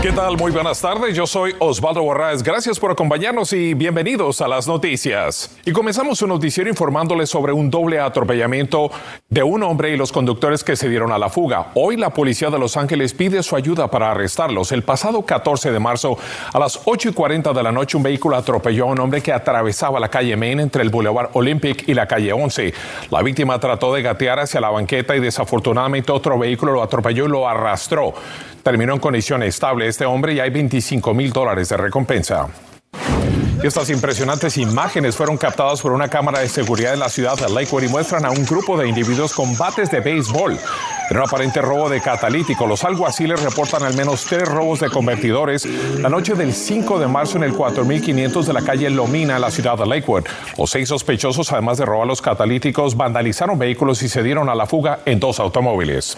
¿Qué tal? Muy buenas tardes. Yo soy Osvaldo Borraes. Gracias por acompañarnos y bienvenidos a las noticias. Y comenzamos un noticiero informándoles sobre un doble atropellamiento de un hombre y los conductores que se dieron a la fuga. Hoy la policía de Los Ángeles pide su ayuda para arrestarlos. El pasado 14 de marzo a las 8 y 40 de la noche un vehículo atropelló a un hombre que atravesaba la calle Main entre el Boulevard Olympic y la calle 11. La víctima trató de gatear hacia la banqueta y desafortunadamente otro vehículo lo atropelló y lo arrastró terminó en condición estable este hombre y hay 25 mil dólares de recompensa. Estas impresionantes imágenes fueron captadas por una cámara de seguridad en la ciudad de Lakewood y muestran a un grupo de individuos con bates de béisbol. En un aparente robo de catalítico, los alguaciles reportan al menos tres robos de convertidores la noche del 5 de marzo en el 4500 de la calle Lomina la ciudad de Lakewood. Los seis sospechosos, además de robar los catalíticos, vandalizaron vehículos y se dieron a la fuga en dos automóviles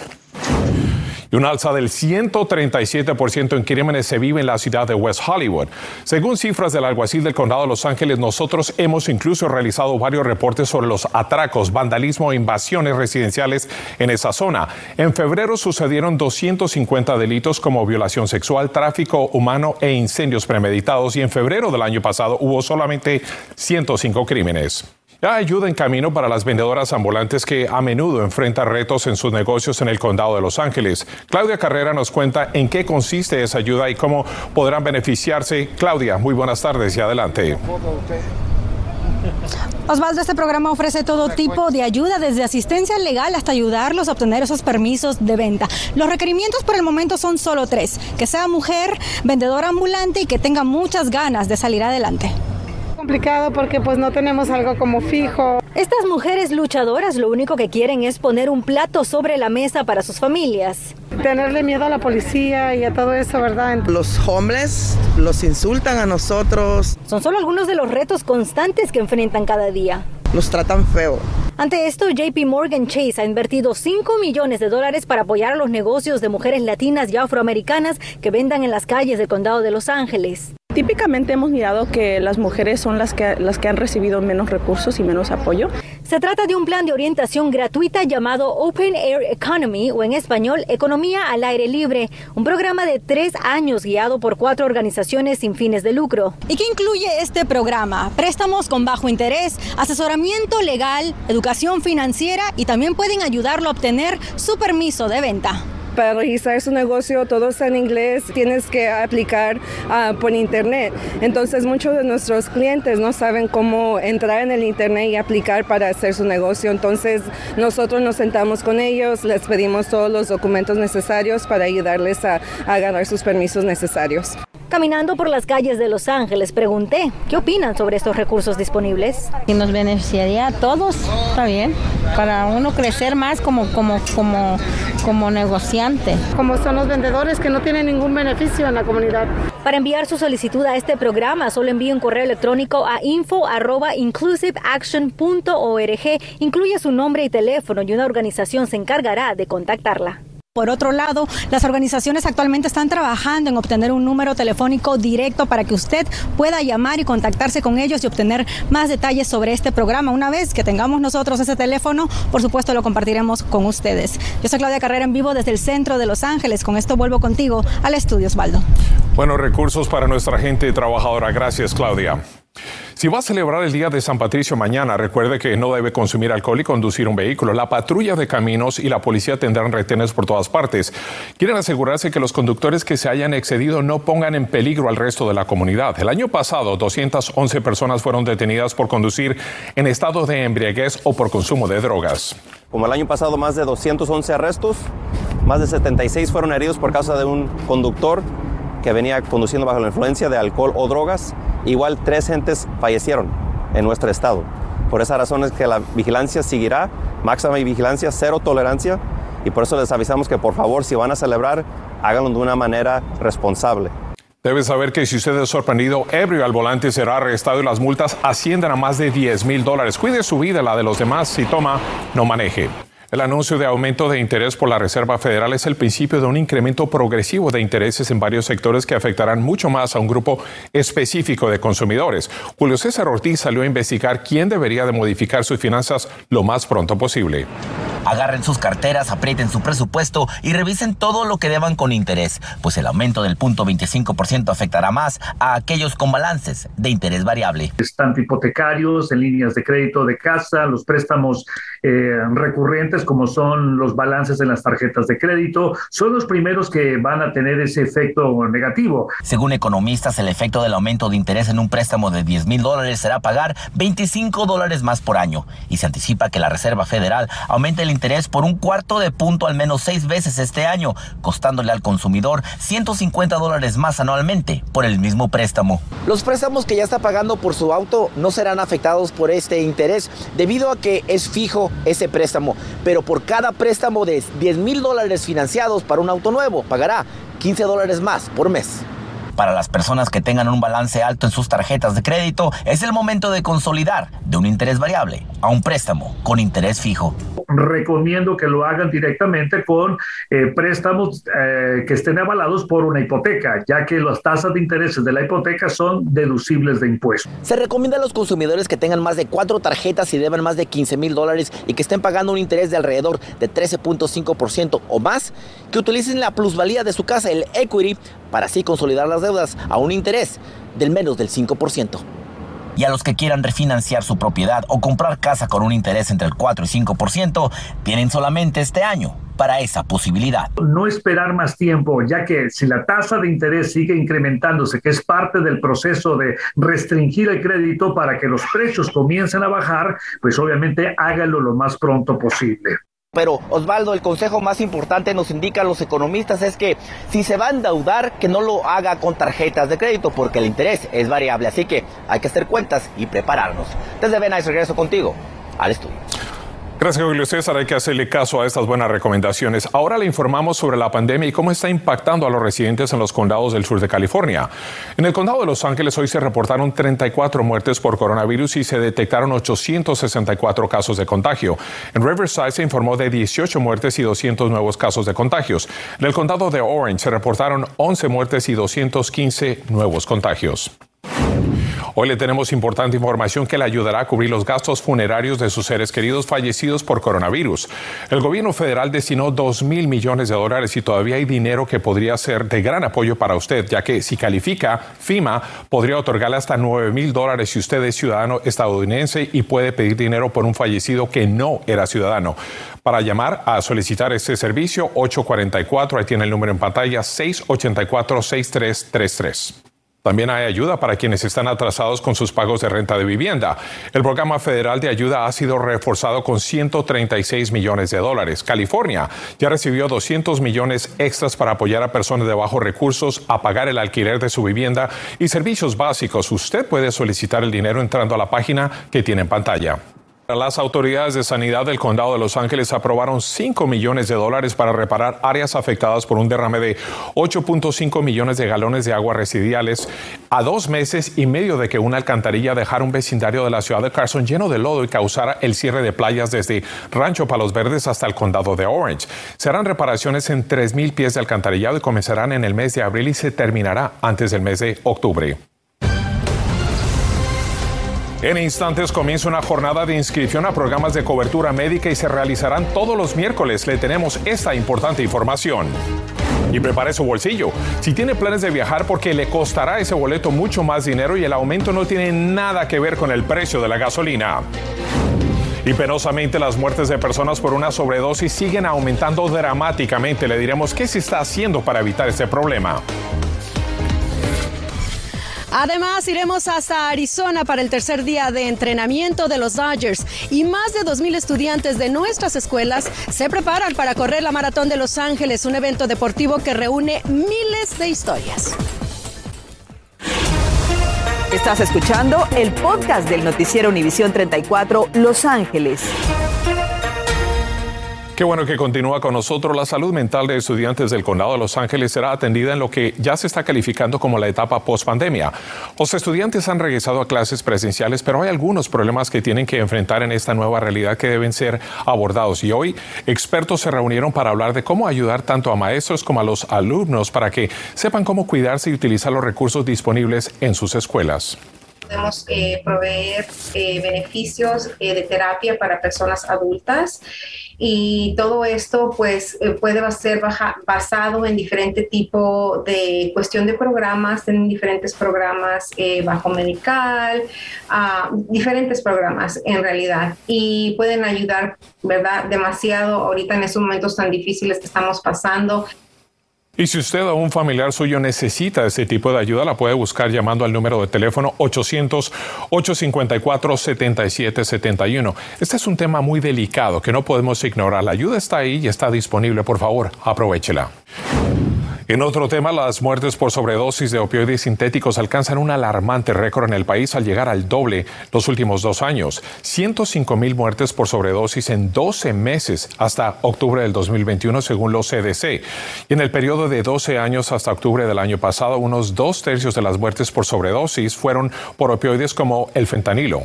y un alza del 137% en crímenes se vive en la ciudad de West Hollywood. Según cifras del alguacil del condado de Los Ángeles, nosotros hemos incluso realizado varios reportes sobre los atracos, vandalismo e invasiones residenciales en esa zona. En febrero sucedieron 250 delitos como violación sexual, tráfico humano e incendios premeditados y en febrero del año pasado hubo solamente 105 crímenes. Ayuda en camino para las vendedoras ambulantes que a menudo enfrentan retos en sus negocios en el condado de Los Ángeles. Claudia Carrera nos cuenta en qué consiste esa ayuda y cómo podrán beneficiarse. Claudia, muy buenas tardes y adelante. Osvaldo, este programa ofrece todo tipo de ayuda, desde asistencia legal hasta ayudarlos a obtener esos permisos de venta. Los requerimientos por el momento son solo tres, que sea mujer, vendedora ambulante y que tenga muchas ganas de salir adelante complicado porque pues no tenemos algo como fijo. Estas mujeres luchadoras lo único que quieren es poner un plato sobre la mesa para sus familias. Tenerle miedo a la policía y a todo eso, ¿verdad? Los homeless los insultan a nosotros. Son solo algunos de los retos constantes que enfrentan cada día. Los tratan feo. Ante esto, JP Morgan Chase ha invertido 5 millones de dólares para apoyar a los negocios de mujeres latinas y afroamericanas que vendan en las calles del condado de Los Ángeles. Típicamente hemos mirado que las mujeres son las que, las que han recibido menos recursos y menos apoyo. Se trata de un plan de orientación gratuita llamado Open Air Economy o en español Economía al Aire Libre, un programa de tres años guiado por cuatro organizaciones sin fines de lucro. ¿Y qué incluye este programa? Préstamos con bajo interés, asesoramiento legal, educación financiera y también pueden ayudarlo a obtener su permiso de venta para registrar su negocio todo está en inglés, tienes que aplicar uh, por internet. Entonces muchos de nuestros clientes no saben cómo entrar en el internet y aplicar para hacer su negocio. Entonces nosotros nos sentamos con ellos, les pedimos todos los documentos necesarios para ayudarles a, a ganar sus permisos necesarios. Caminando por las calles de Los Ángeles, pregunté, ¿qué opinan sobre estos recursos disponibles? Y nos beneficiaría a todos, está bien, para uno crecer más como, como, como, como negociante. Como son los vendedores que no tienen ningún beneficio en la comunidad. Para enviar su solicitud a este programa, solo envíe un correo electrónico a info.inclusiveaction.org. Incluye su nombre y teléfono y una organización se encargará de contactarla. Por otro lado, las organizaciones actualmente están trabajando en obtener un número telefónico directo para que usted pueda llamar y contactarse con ellos y obtener más detalles sobre este programa. Una vez que tengamos nosotros ese teléfono, por supuesto lo compartiremos con ustedes. Yo soy Claudia Carrera en vivo desde el centro de Los Ángeles. Con esto vuelvo contigo al estudio Osvaldo. Buenos recursos para nuestra gente trabajadora. Gracias, Claudia. Si va a celebrar el Día de San Patricio mañana, recuerde que no debe consumir alcohol y conducir un vehículo. La patrulla de caminos y la policía tendrán retenes por todas partes. Quieren asegurarse que los conductores que se hayan excedido no pongan en peligro al resto de la comunidad. El año pasado, 211 personas fueron detenidas por conducir en estado de embriaguez o por consumo de drogas. Como el año pasado, más de 211 arrestos, más de 76 fueron heridos por causa de un conductor que venía conduciendo bajo la influencia de alcohol o drogas. Igual tres gentes fallecieron en nuestro estado. Por esa razón es que la vigilancia seguirá, máxima vigilancia, cero tolerancia, y por eso les avisamos que por favor si van a celebrar, háganlo de una manera responsable. Debe saber que si usted es sorprendido ebrio al volante será arrestado y las multas ascienden a más de 10 mil dólares. Cuide su vida, la de los demás. Si toma, no maneje. El anuncio de aumento de interés por la Reserva Federal es el principio de un incremento progresivo de intereses en varios sectores que afectarán mucho más a un grupo específico de consumidores. Julio César Ortiz salió a investigar quién debería de modificar sus finanzas lo más pronto posible. Agarren sus carteras, aprieten su presupuesto y revisen todo lo que deban con interés, pues el aumento del punto 25% afectará más a aquellos con balances de interés variable. Tanto hipotecarios, en líneas de crédito de casa, los préstamos eh, recurrentes como son los balances en las tarjetas de crédito, son los primeros que van a tener ese efecto negativo. Según economistas, el efecto del aumento de interés en un préstamo de 10 mil dólares será pagar 25 dólares más por año y se anticipa que la Reserva Federal aumente el interés por un cuarto de punto al menos seis veces este año, costándole al consumidor 150 dólares más anualmente por el mismo préstamo. Los préstamos que ya está pagando por su auto no serán afectados por este interés debido a que es fijo ese préstamo, pero por cada préstamo de 10 mil dólares financiados para un auto nuevo pagará 15 dólares más por mes. Para las personas que tengan un balance alto en sus tarjetas de crédito, es el momento de consolidar de un interés variable a un préstamo con interés fijo recomiendo que lo hagan directamente con eh, préstamos eh, que estén avalados por una hipoteca, ya que las tasas de intereses de la hipoteca son deducibles de impuestos. Se recomienda a los consumidores que tengan más de cuatro tarjetas y deban más de 15 mil dólares y que estén pagando un interés de alrededor de 13.5% o más, que utilicen la plusvalía de su casa, el equity, para así consolidar las deudas a un interés del menos del 5% y a los que quieran refinanciar su propiedad o comprar casa con un interés entre el 4 y 5%, tienen solamente este año para esa posibilidad. No esperar más tiempo, ya que si la tasa de interés sigue incrementándose, que es parte del proceso de restringir el crédito para que los precios comiencen a bajar, pues obviamente hágalo lo más pronto posible. Pero Osvaldo, el consejo más importante nos indica a los economistas es que si se va a endeudar, que no lo haga con tarjetas de crédito, porque el interés es variable. Así que hay que hacer cuentas y prepararnos. Desde Benais regreso contigo al estudio. Gracias, Julio César. Hay que hacerle caso a estas buenas recomendaciones. Ahora le informamos sobre la pandemia y cómo está impactando a los residentes en los condados del sur de California. En el condado de Los Ángeles hoy se reportaron 34 muertes por coronavirus y se detectaron 864 casos de contagio. En Riverside se informó de 18 muertes y 200 nuevos casos de contagios. En el condado de Orange se reportaron 11 muertes y 215 nuevos contagios. Hoy le tenemos importante información que le ayudará a cubrir los gastos funerarios de sus seres queridos fallecidos por coronavirus. El gobierno federal destinó 2 mil millones de dólares y todavía hay dinero que podría ser de gran apoyo para usted, ya que si califica, FIMA podría otorgarle hasta 9 mil dólares si usted es ciudadano estadounidense y puede pedir dinero por un fallecido que no era ciudadano. Para llamar a solicitar este servicio, 844, ahí tiene el número en pantalla, 684-6333. También hay ayuda para quienes están atrasados con sus pagos de renta de vivienda. El programa federal de ayuda ha sido reforzado con 136 millones de dólares. California ya recibió 200 millones extras para apoyar a personas de bajos recursos a pagar el alquiler de su vivienda y servicios básicos. Usted puede solicitar el dinero entrando a la página que tiene en pantalla. Las autoridades de sanidad del condado de Los Ángeles aprobaron 5 millones de dólares para reparar áreas afectadas por un derrame de 8.5 millones de galones de agua residuales a dos meses y medio de que una alcantarilla dejara un vecindario de la ciudad de Carson lleno de lodo y causara el cierre de playas desde Rancho Palos Verdes hasta el condado de Orange. Serán reparaciones en 3.000 pies de alcantarillado y comenzarán en el mes de abril y se terminará antes del mes de octubre. En instantes comienza una jornada de inscripción a programas de cobertura médica y se realizarán todos los miércoles. Le tenemos esta importante información. Y prepare su bolsillo. Si tiene planes de viajar porque le costará ese boleto mucho más dinero y el aumento no tiene nada que ver con el precio de la gasolina. Y penosamente las muertes de personas por una sobredosis siguen aumentando dramáticamente. Le diremos qué se está haciendo para evitar este problema. Además, iremos hasta Arizona para el tercer día de entrenamiento de los Dodgers y más de 2.000 estudiantes de nuestras escuelas se preparan para correr la Maratón de Los Ángeles, un evento deportivo que reúne miles de historias. Estás escuchando el podcast del noticiero Univisión 34 Los Ángeles. Qué bueno que continúa con nosotros. La salud mental de estudiantes del Condado de Los Ángeles será atendida en lo que ya se está calificando como la etapa post-pandemia. Los estudiantes han regresado a clases presenciales, pero hay algunos problemas que tienen que enfrentar en esta nueva realidad que deben ser abordados. Y hoy expertos se reunieron para hablar de cómo ayudar tanto a maestros como a los alumnos para que sepan cómo cuidarse y utilizar los recursos disponibles en sus escuelas podemos eh, proveer eh, beneficios eh, de terapia para personas adultas y todo esto pues puede ser basado en diferente tipo de cuestión de programas, en diferentes programas bajo medical, uh, diferentes programas en realidad y pueden ayudar, ¿verdad? Demasiado ahorita en esos momentos tan difíciles que estamos pasando. Y si usted o un familiar suyo necesita ese tipo de ayuda, la puede buscar llamando al número de teléfono 800-854-7771. Este es un tema muy delicado que no podemos ignorar. La ayuda está ahí y está disponible. Por favor, aprovechela. En otro tema, las muertes por sobredosis de opioides sintéticos alcanzan un alarmante récord en el país al llegar al doble los últimos dos años. 105 mil muertes por sobredosis en 12 meses hasta octubre del 2021, según los CDC. Y en el periodo de 12 años hasta octubre del año pasado, unos dos tercios de las muertes por sobredosis fueron por opioides como el fentanilo.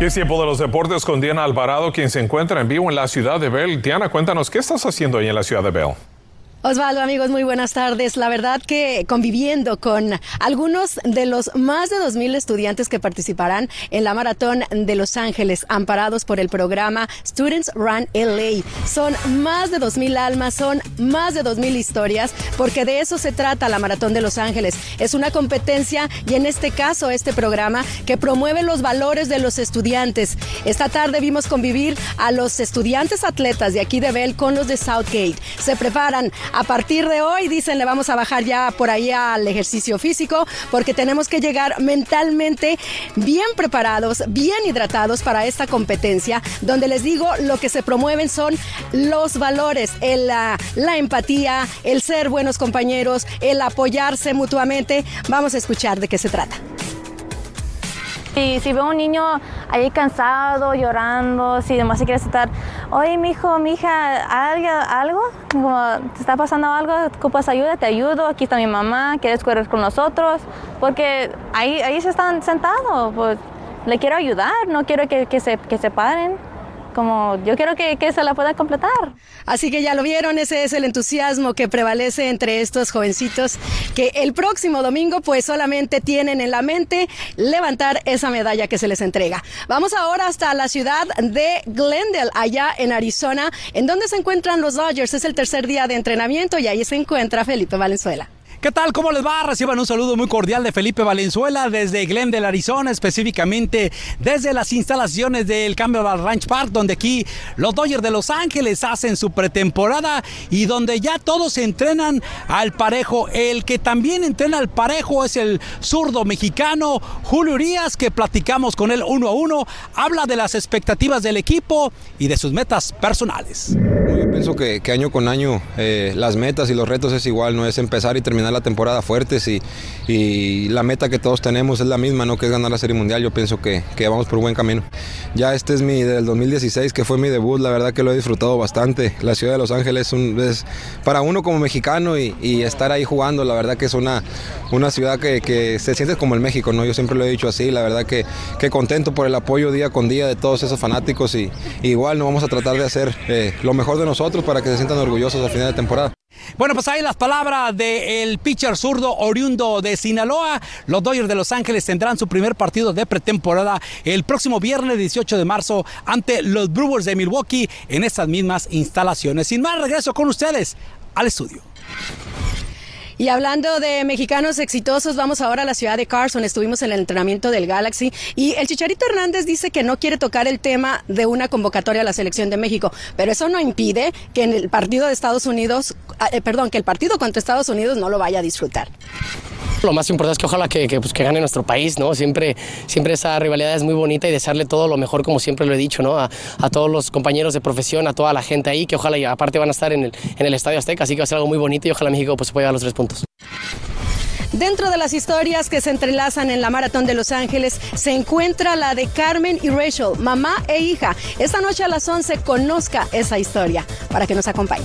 Y es tiempo de los deportes con Diana Alvarado, quien se encuentra en vivo en la ciudad de Bell. Diana, cuéntanos, ¿qué estás haciendo ahí en la ciudad de Bell? Osvaldo, amigos, muy buenas tardes. La verdad que conviviendo con algunos de los más de 2.000 estudiantes que participarán en la maratón de Los Ángeles, amparados por el programa Students Run LA. Son más de 2.000 almas, son más de 2.000 historias, porque de eso se trata la maratón de Los Ángeles. Es una competencia y en este caso este programa que promueve los valores de los estudiantes. Esta tarde vimos convivir a los estudiantes atletas de aquí de Bell con los de Southgate. Se preparan a partir de hoy, dicen, le vamos a bajar ya por ahí al ejercicio físico porque tenemos que llegar mentalmente bien preparados, bien hidratados para esta competencia, donde les digo, lo que se promueven son los valores, la, la empatía, el ser buenos compañeros, el apoyarse mutuamente. Vamos a escuchar de qué se trata. Si veo un niño ahí cansado, llorando, si demás se quiere estar, oye, mi hijo, mi hija, ¿algo? algo? ¿Te está pasando algo? ¿Ocupas ayuda? Te ayudo. Aquí está mi mamá. ¿Quieres correr con nosotros? Porque ahí, ahí se están sentados. Pues le quiero ayudar, no quiero que, que, se, que se paren como yo quiero que, que, se la pueda completar. Así que ya lo vieron, ese es el entusiasmo que prevalece entre estos jovencitos que el próximo domingo pues solamente tienen en la mente levantar esa medalla que se les entrega. Vamos ahora hasta la ciudad de Glendale, allá en Arizona, en donde se encuentran los Dodgers. Es el tercer día de entrenamiento y ahí se encuentra Felipe Valenzuela. ¿Qué tal? ¿Cómo les va? Reciban un saludo muy cordial de Felipe Valenzuela desde Glendale, Arizona, específicamente desde las instalaciones del Campbell Ranch Park, donde aquí los Dodgers de Los Ángeles hacen su pretemporada y donde ya todos entrenan al parejo. El que también entrena al parejo es el zurdo mexicano Julio Urias, que platicamos con él uno a uno. Habla de las expectativas del equipo y de sus metas personales. Yo pienso que, año con año eh, las metas y los retos es igual, no es empezar y terminar la temporada fuertes y, y, la meta que todos tenemos es la misma, ¿no? que es ganar la Serie Mundial. Yo pienso que, que vamos por buen camino. Ya este es mi del 2016, que fue mi debut, la verdad que lo he disfrutado bastante. La ciudad de Los Ángeles es para uno como mexicano y, y, estar ahí jugando, la verdad que es una, una ciudad que, se siente como el México, ¿no? yo siempre lo he dicho así, la verdad que, que contento por el apoyo día con día de todos esos fanáticos y, igual no vamos a tratar de hacer eh, lo mejor de nosotros para que se sientan orgullosos al final de temporada. Bueno, pues ahí las palabras del pitcher zurdo oriundo de Sinaloa. Los Dodgers de Los Ángeles tendrán su primer partido de pretemporada el próximo viernes 18 de marzo ante los Brewers de Milwaukee en estas mismas instalaciones. Sin más, regreso con ustedes al estudio. Y hablando de mexicanos exitosos, vamos ahora a la ciudad de Carson. Estuvimos en el entrenamiento del Galaxy y el Chicharito Hernández dice que no quiere tocar el tema de una convocatoria a la selección de México, pero eso no impide que en el partido de Estados Unidos, eh, perdón, que el partido contra Estados Unidos no lo vaya a disfrutar. Lo más importante es que ojalá que, que, pues, que, gane nuestro país, ¿no? Siempre, siempre esa rivalidad es muy bonita y desearle todo lo mejor, como siempre lo he dicho, ¿no? A, a, todos los compañeros de profesión, a toda la gente ahí, que ojalá, y aparte van a estar en el, en el Estadio Azteca, así que va a ser algo muy bonito y ojalá México pues, se pueda dar los tres puntos. Dentro de las historias que se entrelazan en la Maratón de Los Ángeles se encuentra la de Carmen y Rachel, mamá e hija. Esta noche a las 11 conozca esa historia para que nos acompañe.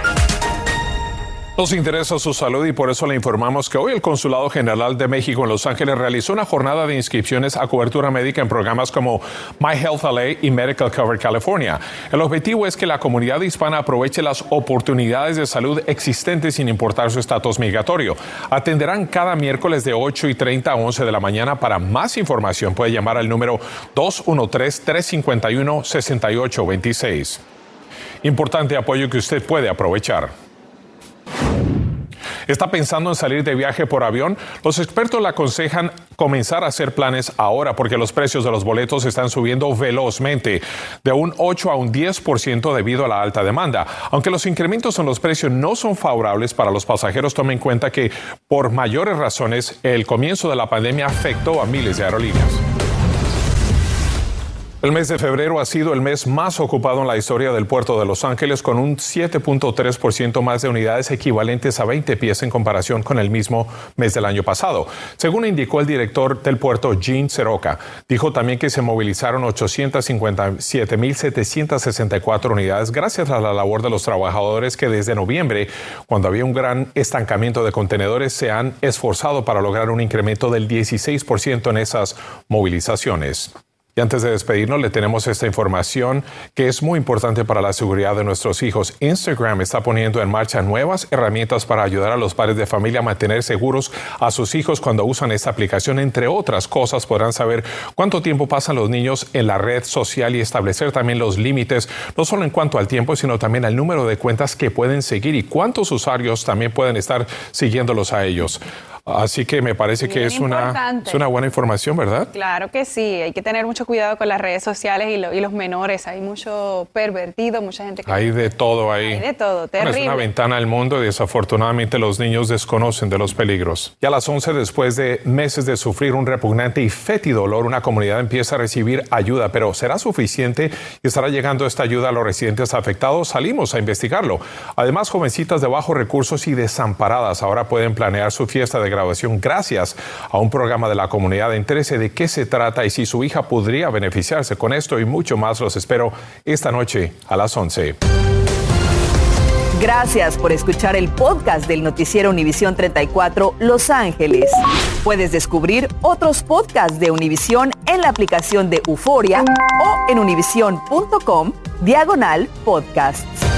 Nos interesa su salud y por eso le informamos que hoy el Consulado General de México en Los Ángeles realizó una jornada de inscripciones a cobertura médica en programas como My Health LA y Medical Cover California. El objetivo es que la comunidad hispana aproveche las oportunidades de salud existentes sin importar su estatus migratorio. Atenderán cada miércoles de 8 y 30 a 11 de la mañana. Para más información puede llamar al número 213-351-6826. Importante apoyo que usted puede aprovechar. ¿Está pensando en salir de viaje por avión? Los expertos le aconsejan comenzar a hacer planes ahora porque los precios de los boletos están subiendo velozmente, de un 8 a un 10% debido a la alta demanda. Aunque los incrementos en los precios no son favorables para los pasajeros, tomen en cuenta que por mayores razones el comienzo de la pandemia afectó a miles de aerolíneas. El mes de febrero ha sido el mes más ocupado en la historia del puerto de Los Ángeles, con un 7.3% más de unidades equivalentes a 20 pies en comparación con el mismo mes del año pasado. Según indicó el director del puerto, Gene Seroca, dijo también que se movilizaron 857.764 unidades gracias a la labor de los trabajadores que desde noviembre, cuando había un gran estancamiento de contenedores, se han esforzado para lograr un incremento del 16% en esas movilizaciones. Y antes de despedirnos, le tenemos esta información que es muy importante para la seguridad de nuestros hijos. Instagram está poniendo en marcha nuevas herramientas para ayudar a los padres de familia a mantener seguros a sus hijos cuando usan esta aplicación. Entre otras cosas, podrán saber cuánto tiempo pasan los niños en la red social y establecer también los límites, no solo en cuanto al tiempo, sino también al número de cuentas que pueden seguir y cuántos usuarios también pueden estar siguiéndolos a ellos. Así que me parece que es una, es una buena información, ¿verdad? Claro que sí, hay que tener mucho cuidado con las redes sociales y, los menores. Hay mucho pervertido, mucha gente que... Hay de todo ahí. Hay de todo, terrible. es una ventana al mundo y desafortunadamente los niños desconocen de los peligros. Y a las 11, después de meses de sufrir un repugnante y fétido olor, una comunidad empieza a recibir ayuda, pero ¿será suficiente y estará llegando esta ayuda a los residentes afectados? Salimos a investigarlo. Además, jovencitas de bajos recursos y desamparadas ahora pueden planear su fiesta de graduación gracias a un programa de la comunidad. Entérese de qué se trata y si su hija podría beneficiarse con esto y mucho más. Los espero esta noche a las 11. Gracias por escuchar el podcast del noticiero Univisión 34 Los Ángeles. Puedes descubrir otros podcasts de Univisión en la aplicación de Euforia o en univision.com diagonal podcasts.